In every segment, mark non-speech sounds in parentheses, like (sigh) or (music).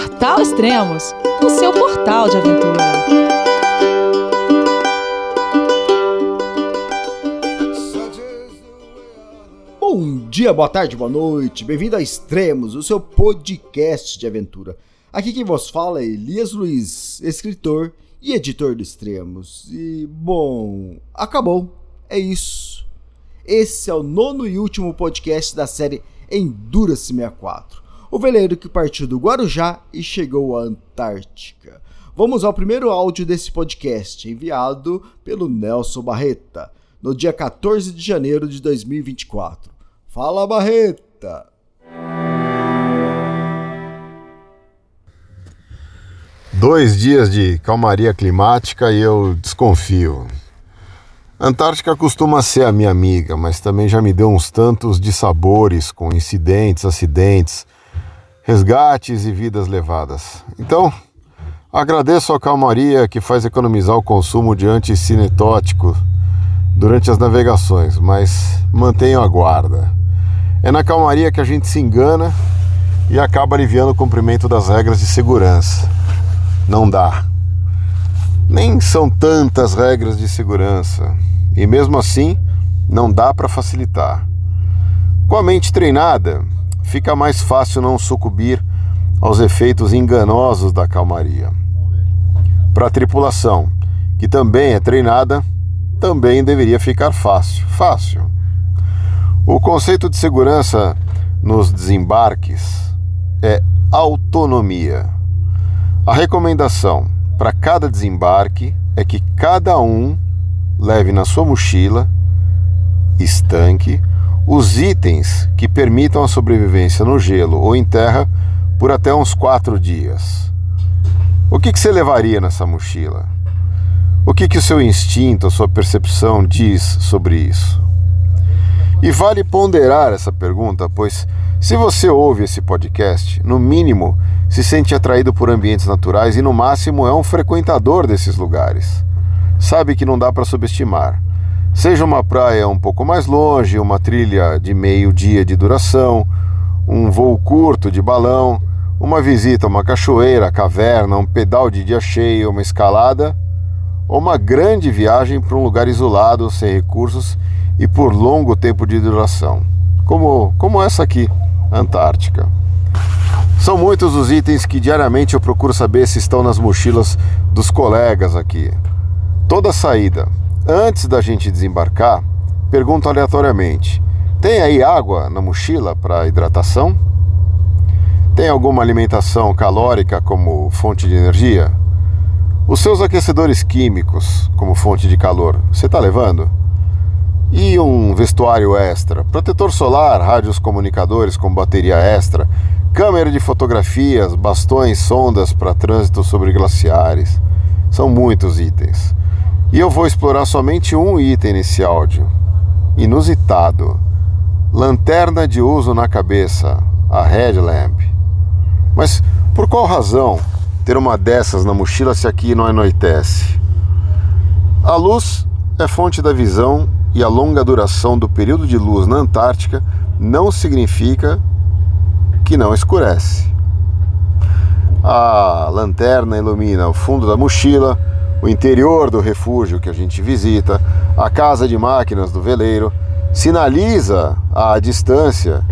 Portal Extremos, o seu portal de aventura. Bom dia, boa tarde, boa noite, bem-vindo a Extremos, o seu podcast de aventura. Aqui quem vos fala é Elias Luiz, escritor e editor do Extremos. E, bom, acabou, é isso. Esse é o nono e último podcast da série Endurance 64 o veleiro que partiu do Guarujá e chegou à Antártica. Vamos ao primeiro áudio desse podcast, enviado pelo Nelson Barreta, no dia 14 de janeiro de 2024. Fala, Barreta! Dois dias de calmaria climática e eu desconfio. Antártica costuma ser a minha amiga, mas também já me deu uns tantos de sabores com incidentes, acidentes, resgates e vidas levadas. Então, agradeço a calmaria que faz economizar o consumo de anticinetótico durante as navegações, mas mantenho a guarda. É na calmaria que a gente se engana e acaba aliviando o cumprimento das regras de segurança. Não dá. Nem são tantas regras de segurança. E mesmo assim, não dá para facilitar. Com a mente treinada, fica mais fácil não sucumbir aos efeitos enganosos da calmaria. Para a tripulação, que também é treinada, também deveria ficar fácil. Fácil. O conceito de segurança nos desembarques é autonomia. A recomendação para cada desembarque é que cada um leve na sua mochila, estanque, os itens que permitam a sobrevivência no gelo ou em terra por até uns quatro dias. O que, que você levaria nessa mochila? O que, que o seu instinto, a sua percepção diz sobre isso? E vale ponderar essa pergunta, pois se você ouve esse podcast, no mínimo se sente atraído por ambientes naturais e no máximo é um frequentador desses lugares. Sabe que não dá para subestimar. Seja uma praia um pouco mais longe, uma trilha de meio dia de duração, um voo curto de balão, uma visita a uma cachoeira, caverna, um pedal de dia cheio, uma escalada, ou uma grande viagem para um lugar isolado, sem recursos e por longo tempo de duração, como, como essa aqui, Antártica. São muitos os itens que diariamente eu procuro saber se estão nas mochilas dos colegas aqui. Toda saída, Antes da gente desembarcar, pergunto aleatoriamente: tem aí água na mochila para hidratação? Tem alguma alimentação calórica como fonte de energia? Os seus aquecedores químicos como fonte de calor, você está levando? E um vestuário extra, protetor solar, rádios comunicadores com bateria extra, câmera de fotografias, bastões, sondas para trânsito sobre glaciares. São muitos itens. E eu vou explorar somente um item nesse áudio. Inusitado. Lanterna de uso na cabeça, a headlamp. Mas por qual razão ter uma dessas na mochila se aqui não anoitece? A luz é fonte da visão e a longa duração do período de luz na Antártica não significa que não escurece. A lanterna ilumina o fundo da mochila, o interior do refúgio que a gente visita, a casa de máquinas do veleiro, sinaliza a distância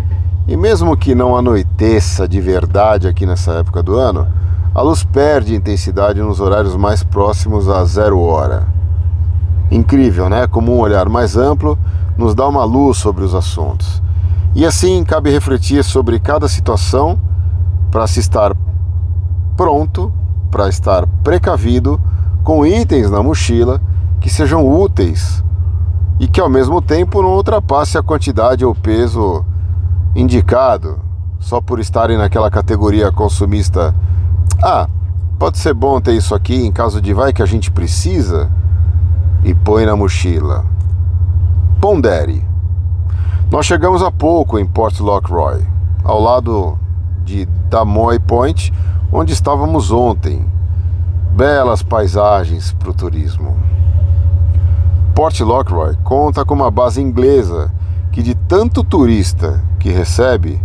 e mesmo que não anoiteça de verdade aqui nessa época do ano, a luz perde intensidade nos horários mais próximos a zero hora. Incrível, né? Como um olhar mais amplo nos dá uma luz sobre os assuntos. E assim cabe refletir sobre cada situação para se estar pronto, para estar precavido com itens na mochila que sejam úteis e que ao mesmo tempo não ultrapasse a quantidade ou peso indicado só por estarem naquela categoria consumista. Ah, pode ser bom ter isso aqui em caso de vai que a gente precisa e põe na mochila. Pondere. Nós chegamos há pouco em Port Lockroy, ao lado de Damoy Point, onde estávamos ontem belas paisagens para o turismo. Port Lockroy conta com uma base inglesa que, de tanto turista que recebe,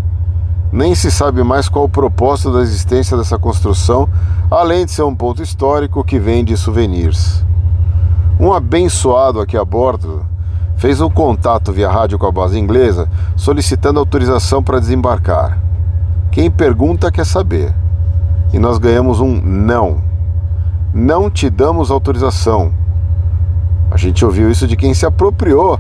nem se sabe mais qual o propósito da existência dessa construção, além de ser um ponto histórico que vende souvenirs. Um abençoado aqui a bordo fez um contato via rádio com a base inglesa solicitando autorização para desembarcar. Quem pergunta quer saber. E nós ganhamos um não. Não te damos autorização. A gente ouviu isso de quem se apropriou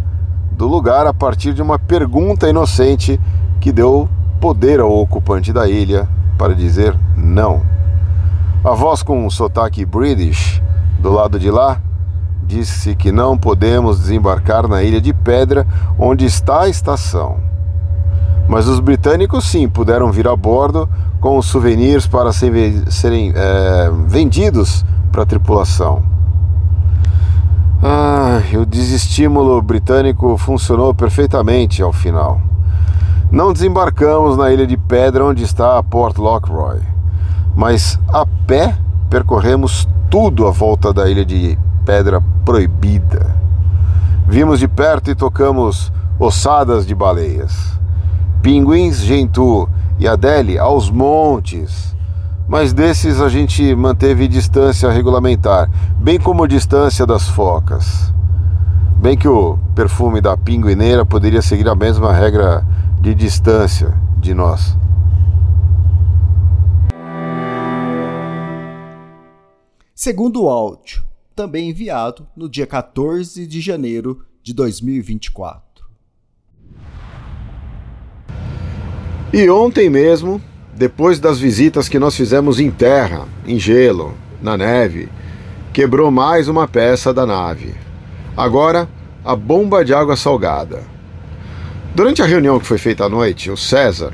do lugar a partir de uma pergunta inocente que deu poder ao ocupante da ilha para dizer não. A voz com um sotaque british do lado de lá disse que não podemos desembarcar na ilha de Pedra, onde está a estação. Mas os britânicos sim puderam vir a bordo com os souvenirs para serem é, vendidos para a tripulação. Ah, o desestímulo britânico funcionou perfeitamente ao final. Não desembarcamos na ilha de Pedra onde está Port Lockroy, mas a pé percorremos tudo à volta da ilha de Pedra Proibida. Vimos de perto e tocamos ossadas de baleias. Pinguins, Gentoo e Adele aos montes. Mas desses a gente manteve distância regulamentar, bem como distância das focas. Bem que o perfume da pinguineira poderia seguir a mesma regra de distância de nós. Segundo o áudio, também enviado no dia 14 de janeiro de 2024. E ontem mesmo, depois das visitas que nós fizemos em terra, em gelo, na neve, quebrou mais uma peça da nave. Agora, a bomba de água salgada. Durante a reunião que foi feita à noite, o César,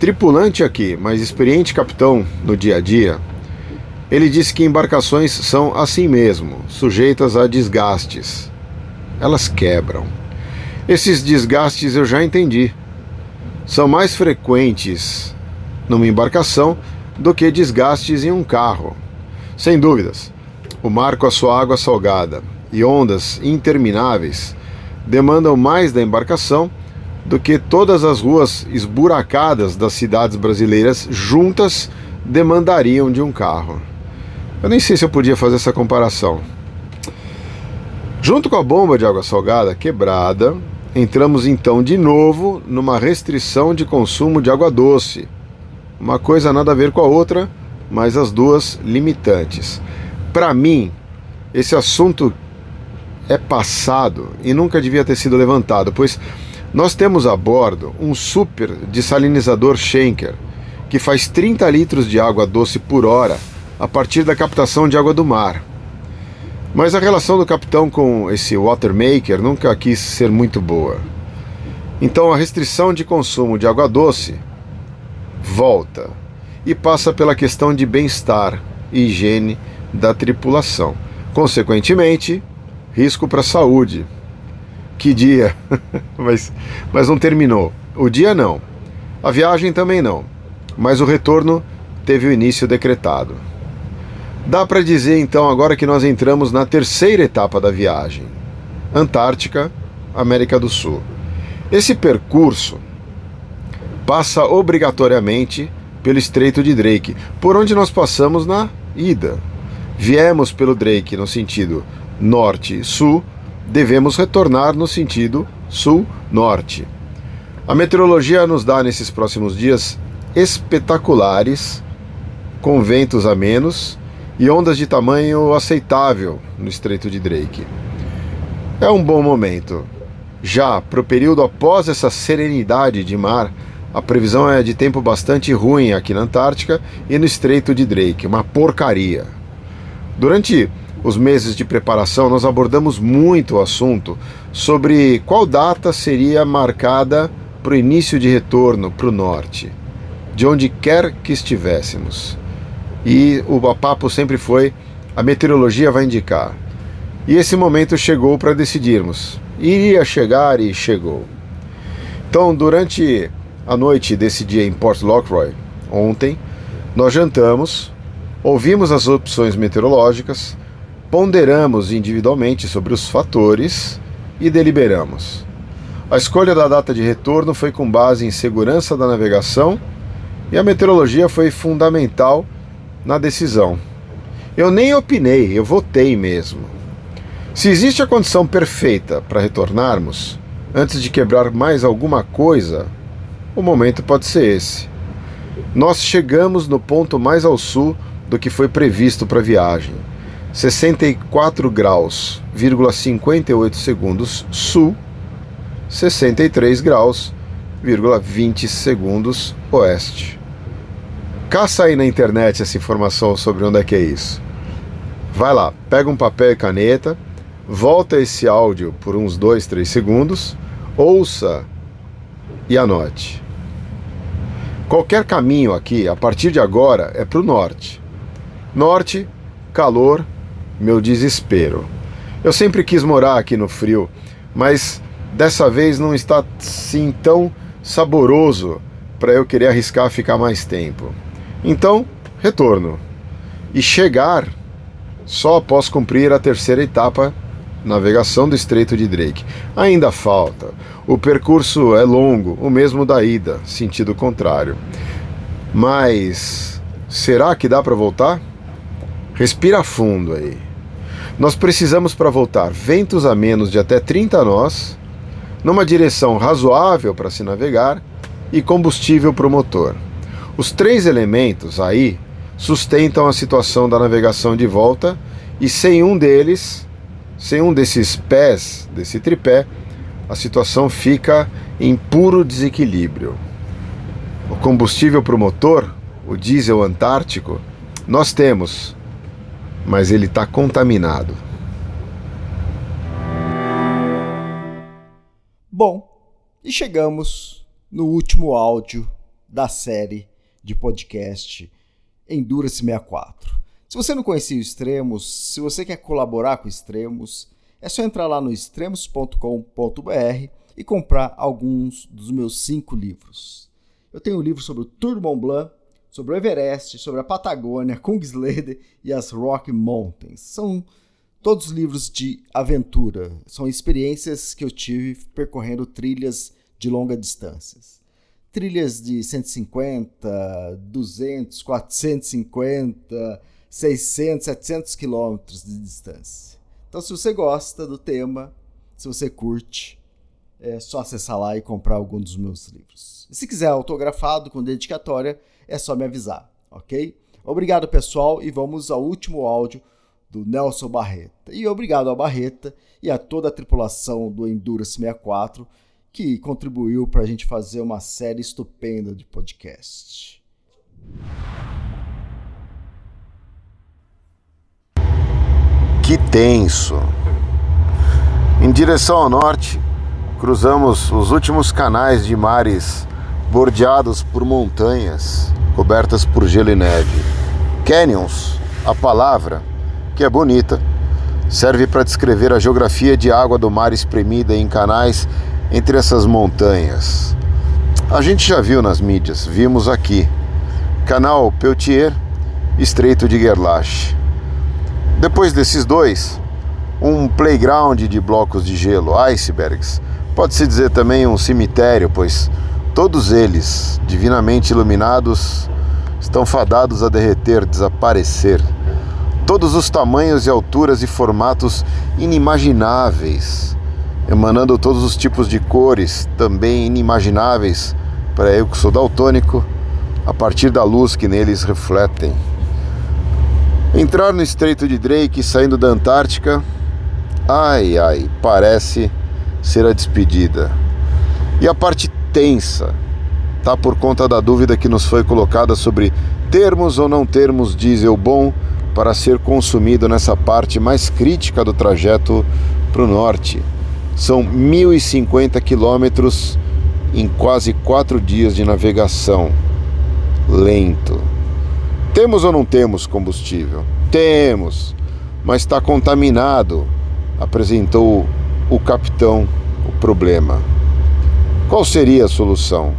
tripulante aqui, mas experiente capitão no dia a dia, ele disse que embarcações são assim mesmo, sujeitas a desgastes. Elas quebram. Esses desgastes eu já entendi. São mais frequentes numa embarcação do que desgastes em um carro. Sem dúvidas, o mar com a sua água salgada e ondas intermináveis demandam mais da embarcação do que todas as ruas esburacadas das cidades brasileiras juntas demandariam de um carro. Eu nem sei se eu podia fazer essa comparação. Junto com a bomba de água salgada quebrada, entramos então de novo numa restrição de consumo de água doce. Uma coisa nada a ver com a outra, mas as duas limitantes. Para mim, esse assunto é passado e nunca devia ter sido levantado, pois nós temos a bordo um super desalinizador Schenker que faz 30 litros de água doce por hora a partir da captação de água do mar. Mas a relação do capitão com esse watermaker nunca quis ser muito boa. Então a restrição de consumo de água doce volta e passa pela questão de bem-estar e higiene da tripulação. Consequentemente, risco para a saúde. Que dia! (laughs) mas, mas não terminou. O dia não. A viagem também não. Mas o retorno teve o início decretado. Dá para dizer então agora que nós entramos na terceira etapa da viagem: Antártica, América do Sul. Esse percurso passa obrigatoriamente pelo Estreito de Drake, por onde nós passamos na ida. Viemos pelo Drake no sentido norte-sul, devemos retornar no sentido sul-norte. A meteorologia nos dá nesses próximos dias espetaculares, com ventos a menos e ondas de tamanho aceitável no Estreito de Drake. É um bom momento. Já para o período após essa serenidade de mar, a previsão é de tempo bastante ruim aqui na Antártica e no Estreito de Drake, uma porcaria. Durante os meses de preparação, nós abordamos muito o assunto sobre qual data seria marcada para o início de retorno para o norte, de onde quer que estivéssemos e o papo sempre foi: a meteorologia vai indicar. E esse momento chegou para decidirmos. Iria chegar e chegou. Então, durante a noite desse dia em Port Lockroy, ontem, nós jantamos, ouvimos as opções meteorológicas, ponderamos individualmente sobre os fatores e deliberamos. A escolha da data de retorno foi com base em segurança da navegação e a meteorologia foi fundamental na decisão. Eu nem opinei, eu votei mesmo. Se existe a condição perfeita para retornarmos, antes de quebrar mais alguma coisa, o momento pode ser esse. Nós chegamos no ponto mais ao sul do que foi previsto para a viagem. 64 graus, 58 segundos sul, 63 graus, 20 segundos oeste. Caça aí na internet essa informação sobre onde é que é isso. Vai lá, pega um papel e caneta, volta esse áudio por uns 2, 3 segundos, ouça e anote. Qualquer caminho aqui, a partir de agora, é para o norte. Norte, calor, meu desespero. Eu sempre quis morar aqui no frio, mas dessa vez não está assim tão saboroso para eu querer arriscar ficar mais tempo. Então, retorno. E chegar só após cumprir a terceira etapa, navegação do Estreito de Drake. Ainda falta. O percurso é longo, o mesmo da ida, sentido contrário. Mas será que dá para voltar? Respira fundo aí. Nós precisamos para voltar ventos a menos de até 30 nós, numa direção razoável para se navegar e combustível para o motor. Os três elementos aí sustentam a situação da navegação de volta e sem um deles, sem um desses pés, desse tripé, a situação fica em puro desequilíbrio. O combustível para o motor, o diesel antártico, nós temos, mas ele está contaminado. Bom, e chegamos no último áudio da série de podcast Endurance 64. Se você não conhecia o Extremos, se você quer colaborar com Extremos, é só entrar lá no extremos.com.br e comprar alguns dos meus cinco livros. Eu tenho um livro sobre o Tour de Mont Blanc, sobre o Everest, sobre a Patagônia, Kungsleden e as Rocky Mountains. São todos livros de aventura, são experiências que eu tive percorrendo trilhas de longa distâncias trilhas de 150, 200, 450, 600, 700 quilômetros de distância. Então, se você gosta do tema, se você curte, é só acessar lá e comprar algum dos meus livros. E se quiser autografado com dedicatória, é só me avisar, ok? Obrigado, pessoal, e vamos ao último áudio do Nelson Barreta. E obrigado ao Barreta e a toda a tripulação do Endurance 64 que contribuiu para a gente fazer uma série estupenda de podcast. Que tenso! Em direção ao norte, cruzamos os últimos canais de mares bordeados por montanhas cobertas por gelo e neve. Canyons, a palavra, que é bonita, serve para descrever a geografia de água do mar espremida em canais entre essas montanhas. A gente já viu nas mídias, vimos aqui. Canal Peltier, Estreito de Gerlach. Depois desses dois, um playground de blocos de gelo, icebergs. Pode-se dizer também um cemitério, pois todos eles, divinamente iluminados, estão fadados a derreter, desaparecer. Todos os tamanhos e alturas e formatos inimagináveis emanando todos os tipos de cores, também inimagináveis para eu que sou daltônico, a partir da luz que neles refletem. Entrar no Estreito de Drake saindo da Antártica, ai ai, parece ser a despedida. E a parte tensa tá por conta da dúvida que nos foi colocada sobre termos ou não termos diesel bom para ser consumido nessa parte mais crítica do trajeto para o norte. São 1.050 quilômetros em quase quatro dias de navegação. Lento. Temos ou não temos combustível? Temos, mas está contaminado, apresentou o capitão o problema. Qual seria a solução?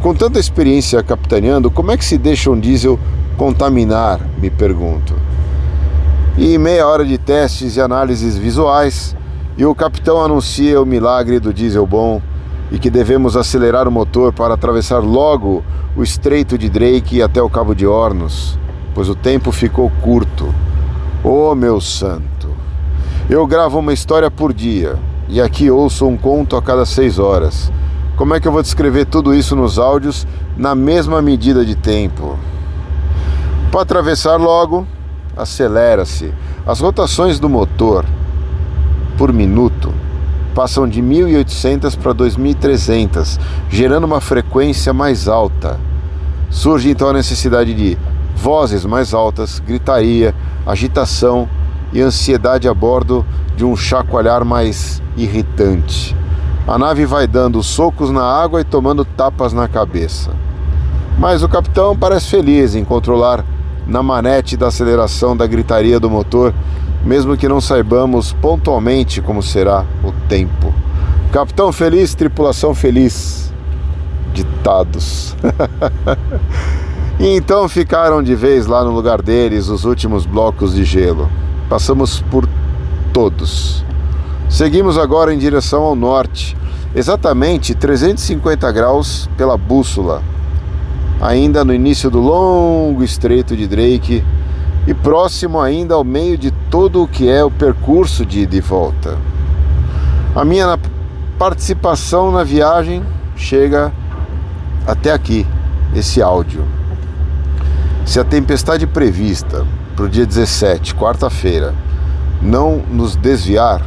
Com tanta experiência capitaneando, como é que se deixa um diesel contaminar? Me pergunto. E meia hora de testes e análises visuais, e o capitão anuncia o milagre do diesel bom e que devemos acelerar o motor para atravessar logo o estreito de Drake até o Cabo de Hornos, pois o tempo ficou curto. Oh, meu santo! Eu gravo uma história por dia e aqui ouço um conto a cada seis horas. Como é que eu vou descrever tudo isso nos áudios na mesma medida de tempo? Para atravessar logo, acelera-se. As rotações do motor por minuto passam de 1.800 para 2.300, gerando uma frequência mais alta. Surge então a necessidade de vozes mais altas, gritaria, agitação e ansiedade a bordo de um chacoalhar mais irritante. A nave vai dando socos na água e tomando tapas na cabeça. Mas o capitão parece feliz em controlar na manete da aceleração da gritaria do motor, mesmo que não saibamos pontualmente como será o tempo. Capitão feliz, tripulação feliz. Ditados. (laughs) e então ficaram de vez lá no lugar deles os últimos blocos de gelo. Passamos por todos. Seguimos agora em direção ao norte, exatamente 350 graus pela bússola, ainda no início do longo estreito de Drake e próximo ainda ao meio de todo o que é o percurso de ida e volta. A minha participação na viagem chega até aqui, esse áudio. Se a tempestade prevista para o dia 17, quarta-feira, não nos desviar,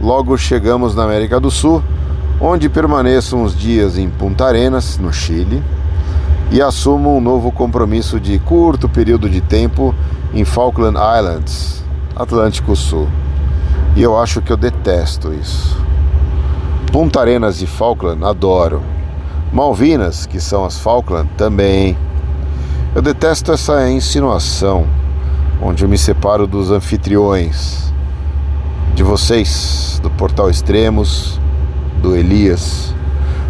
logo chegamos na América do Sul, onde permaneço uns dias em Punta Arenas, no Chile, e assumo um novo compromisso de curto período de tempo em Falkland Islands, Atlântico Sul. E eu acho que eu detesto isso. Punta Arenas e Falkland adoro. Malvinas, que são as Falkland, também. Eu detesto essa insinuação onde eu me separo dos anfitriões, de vocês, do Portal Extremos, do Elias.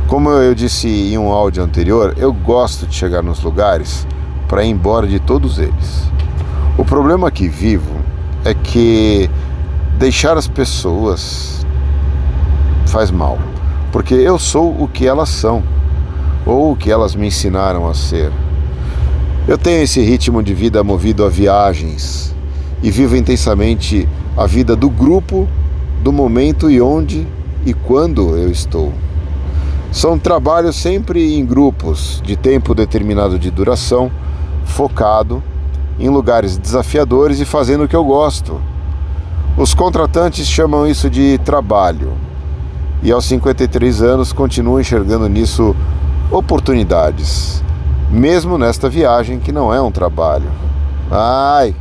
Como eu disse em um áudio anterior, eu gosto de chegar nos lugares para ir embora de todos eles. O problema que vivo é que deixar as pessoas faz mal, porque eu sou o que elas são, ou o que elas me ensinaram a ser. Eu tenho esse ritmo de vida movido a viagens e vivo intensamente a vida do grupo, do momento e onde e quando eu estou. São trabalhos sempre em grupos, de tempo determinado de duração, focado, em lugares desafiadores e fazendo o que eu gosto. Os contratantes chamam isso de trabalho. E aos 53 anos continuo enxergando nisso oportunidades mesmo nesta viagem que não é um trabalho. Ai,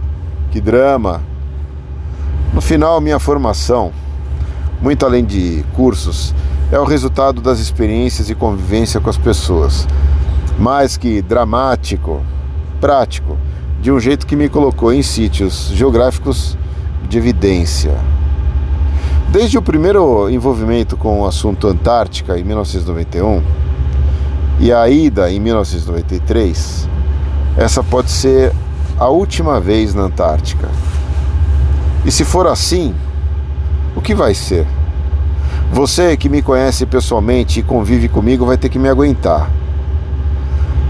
que drama! No final, minha formação, muito além de cursos, é o resultado das experiências e convivência com as pessoas. Mais que dramático, prático, de um jeito que me colocou em sítios geográficos de evidência. Desde o primeiro envolvimento com o assunto Antártica, em 1991, e a ida em 1993, essa pode ser a última vez na Antártica. E se for assim, o que vai ser? Você que me conhece pessoalmente e convive comigo vai ter que me aguentar.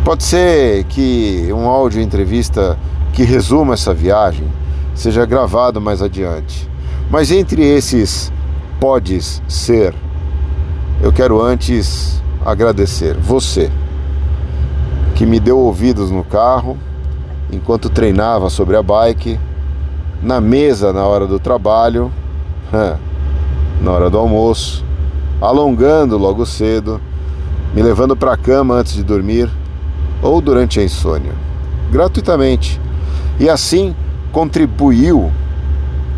Pode ser que um áudio entrevista que resuma essa viagem seja gravado mais adiante. Mas entre esses podes ser, eu quero antes agradecer você que me deu ouvidos no carro enquanto treinava sobre a bike, na mesa na hora do trabalho, na hora do almoço, alongando logo cedo, me levando para a cama antes de dormir ou durante a insônia, gratuitamente. E assim contribuiu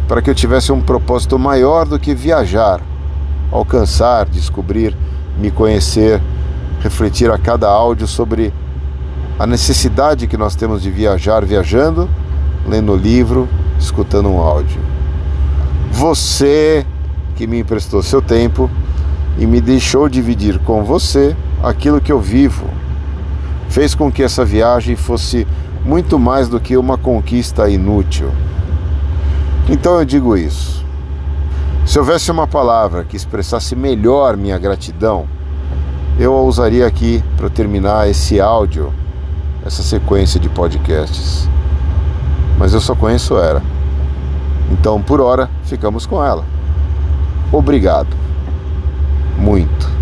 para que eu tivesse um propósito maior do que viajar, alcançar, descobrir me conhecer, refletir a cada áudio sobre a necessidade que nós temos de viajar viajando, lendo livro, escutando um áudio. Você que me emprestou seu tempo e me deixou dividir com você aquilo que eu vivo, fez com que essa viagem fosse muito mais do que uma conquista inútil. Então eu digo isso. Se houvesse uma palavra que expressasse melhor minha gratidão, eu a usaria aqui para terminar esse áudio, essa sequência de podcasts. Mas eu só conheço ela. Então, por hora, ficamos com ela. Obrigado. Muito.